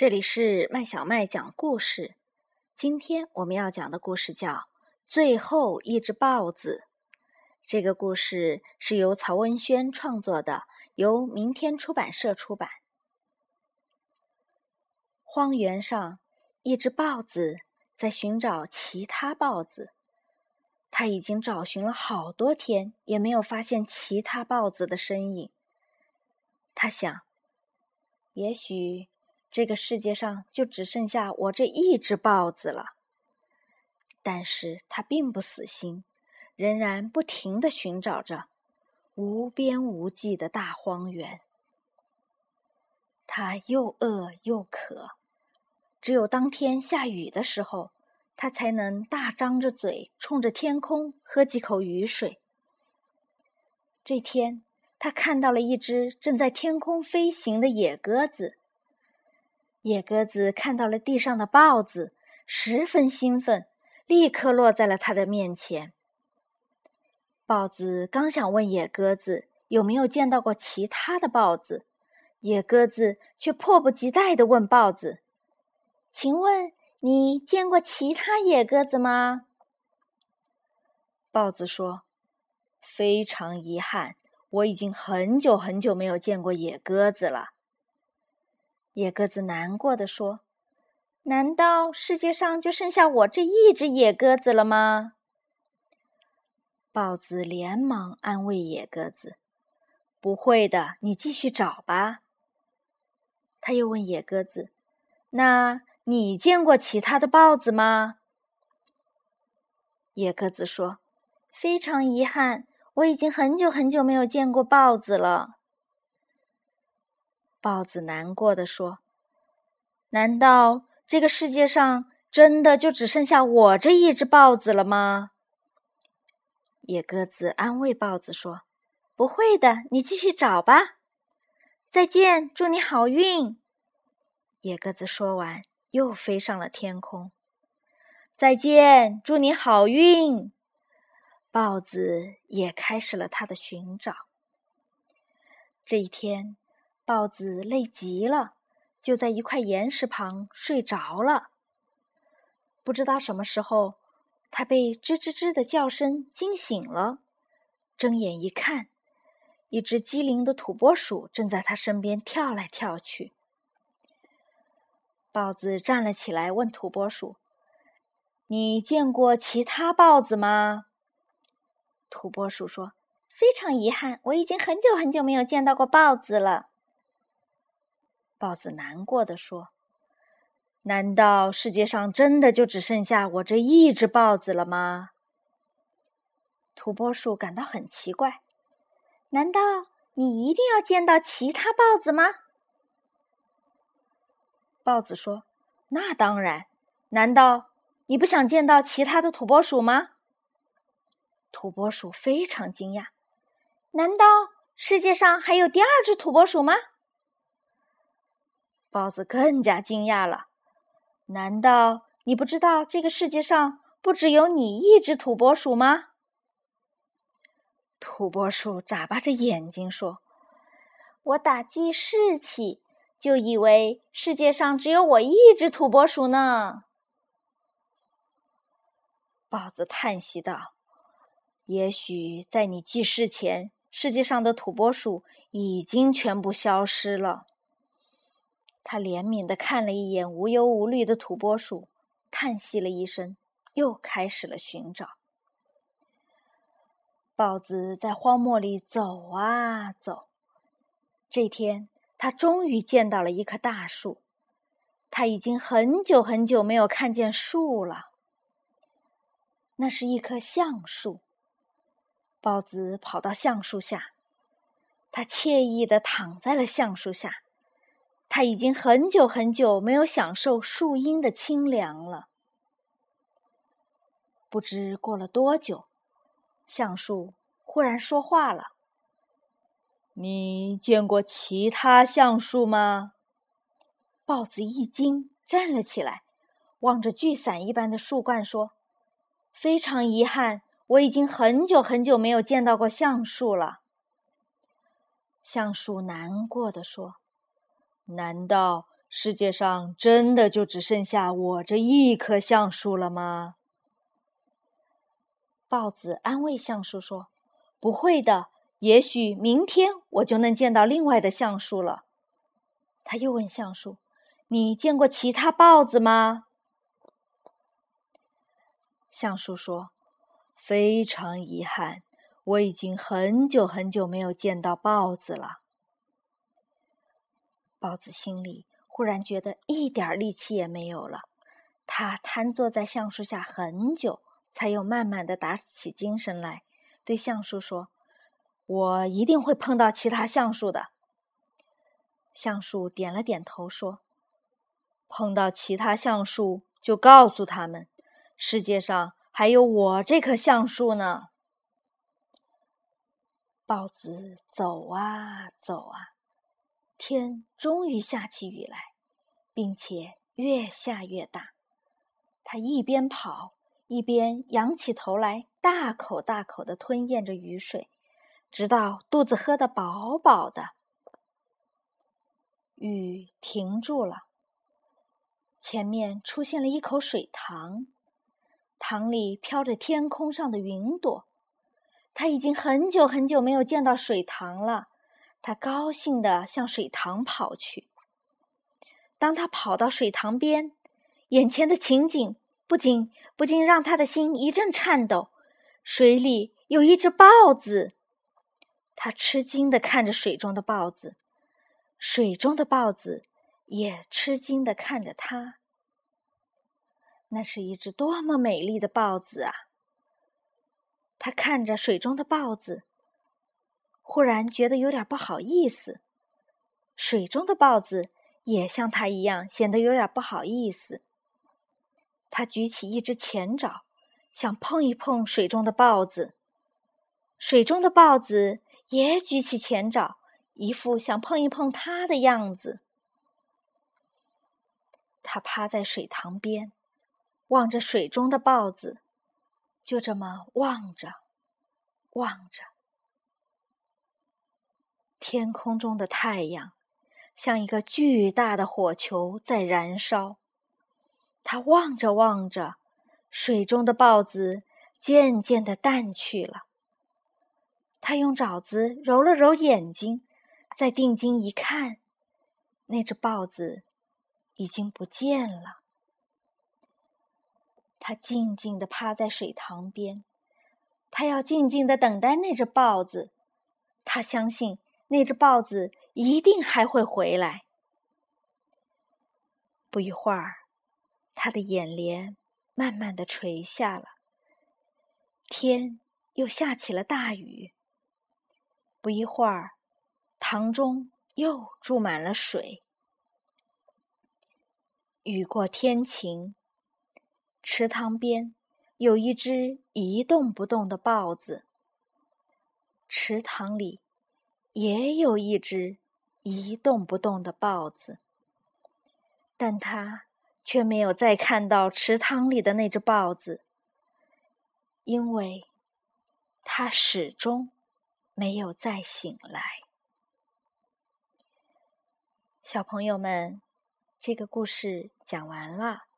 这里是麦小麦讲故事。今天我们要讲的故事叫《最后一只豹子》。这个故事是由曹文轩创作的，由明天出版社出版。荒原上，一只豹子在寻找其他豹子。他已经找寻了好多天，也没有发现其他豹子的身影。他想，也许这个世界上就只剩下我这一只豹子了。但是他并不死心，仍然不停的寻找着无边无际的大荒原。他又饿又渴，只有当天下雨的时候。他才能大张着嘴，冲着天空喝几口雨水。这天，他看到了一只正在天空飞行的野鸽子。野鸽子看到了地上的豹子，十分兴奋，立刻落在了他的面前。豹子刚想问野鸽子有没有见到过其他的豹子，野鸽子却迫不及待地问豹子：“请问？”你见过其他野鸽子吗？豹子说：“非常遗憾，我已经很久很久没有见过野鸽子了。”野鸽子难过的说：“难道世界上就剩下我这一只野鸽子了吗？”豹子连忙安慰野鸽子：“不会的，你继续找吧。”他又问野鸽子：“那？”你见过其他的豹子吗？野鸽子说：“非常遗憾，我已经很久很久没有见过豹子了。”豹子难过的说：“难道这个世界上真的就只剩下我这一只豹子了吗？”野鸽子安慰豹子说：“不会的，你继续找吧。再见，祝你好运。”野鸽子说完。又飞上了天空。再见，祝你好运。豹子也开始了他的寻找。这一天，豹子累极了，就在一块岩石旁睡着了。不知道什么时候，他被吱吱吱的叫声惊醒了。睁眼一看，一只机灵的土拨鼠正在他身边跳来跳去。豹子站了起来，问土拨鼠：“你见过其他豹子吗？”土拨鼠说：“非常遗憾，我已经很久很久没有见到过豹子了。”豹子难过的说：“难道世界上真的就只剩下我这一只豹子了吗？”土拨鼠感到很奇怪：“难道你一定要见到其他豹子吗？”豹子说：“那当然，难道你不想见到其他的土拨鼠吗？”土拨鼠非常惊讶：“难道世界上还有第二只土拨鼠吗？”豹子更加惊讶了：“难道你不知道这个世界上不只有你一只土拨鼠吗？”土拨鼠眨巴着眼睛说：“我打记事起。”就以为世界上只有我一只土拨鼠呢。豹子叹息道：“也许在你记事前，世界上的土拨鼠已经全部消失了。”他怜悯的看了一眼无忧无虑的土拨鼠，叹息了一声，又开始了寻找。豹子在荒漠里走啊走，这天。他终于见到了一棵大树，他已经很久很久没有看见树了。那是一棵橡树。豹子跑到橡树下，他惬意的躺在了橡树下。他已经很久很久没有享受树荫的清凉了。不知过了多久，橡树忽然说话了。你见过其他橡树吗？豹子一惊，站了起来，望着巨伞一般的树冠说：“非常遗憾，我已经很久很久没有见到过橡树了。”橡树难过的说：“难道世界上真的就只剩下我这一棵橡树了吗？豹子安慰橡树说：“不会的，也许明天我就能见到另外的橡树了。”他又问橡树：“你见过其他豹子吗？”橡树说：“非常遗憾，我已经很久很久没有见到豹子了。”豹子心里。忽然觉得一点力气也没有了，他瘫坐在橡树下很久，才又慢慢的打起精神来，对橡树说：“我一定会碰到其他橡树的。”橡树点了点头说：“碰到其他橡树，就告诉他们，世界上还有我这棵橡树呢。”豹子走啊走啊，天终于下起雨来。并且越下越大，他一边跑一边仰起头来，大口大口的吞咽着雨水，直到肚子喝得饱饱的。雨停住了，前面出现了一口水塘，塘里飘着天空上的云朵。他已经很久很久没有见到水塘了，他高兴地向水塘跑去。当他跑到水塘边，眼前的情景不仅不禁让他的心一阵颤抖。水里有一只豹子，他吃惊地看着水中的豹子，水中的豹子也吃惊地看着他。那是一只多么美丽的豹子啊！他看着水中的豹子，忽然觉得有点不好意思。水中的豹子。也像他一样，显得有点不好意思。他举起一只前爪，想碰一碰水中的豹子。水中的豹子也举起前爪，一副想碰一碰他的样子。他趴在水塘边，望着水中的豹子，就这么望着，望着。天空中的太阳。像一个巨大的火球在燃烧，他望着望着，水中的豹子渐渐的淡去了。他用爪子揉了揉眼睛，再定睛一看，那只豹子已经不见了。他静静的趴在水塘边，他要静静的等待那只豹子。他相信。那只豹子一定还会回来。不一会儿，他的眼帘慢慢的垂下了，天又下起了大雨。不一会儿，塘中又注满了水。雨过天晴，池塘边有一只一动不动的豹子。池塘里。也有一只一动不动的豹子，但他却没有再看到池塘里的那只豹子，因为他始终没有再醒来。小朋友们，这个故事讲完了。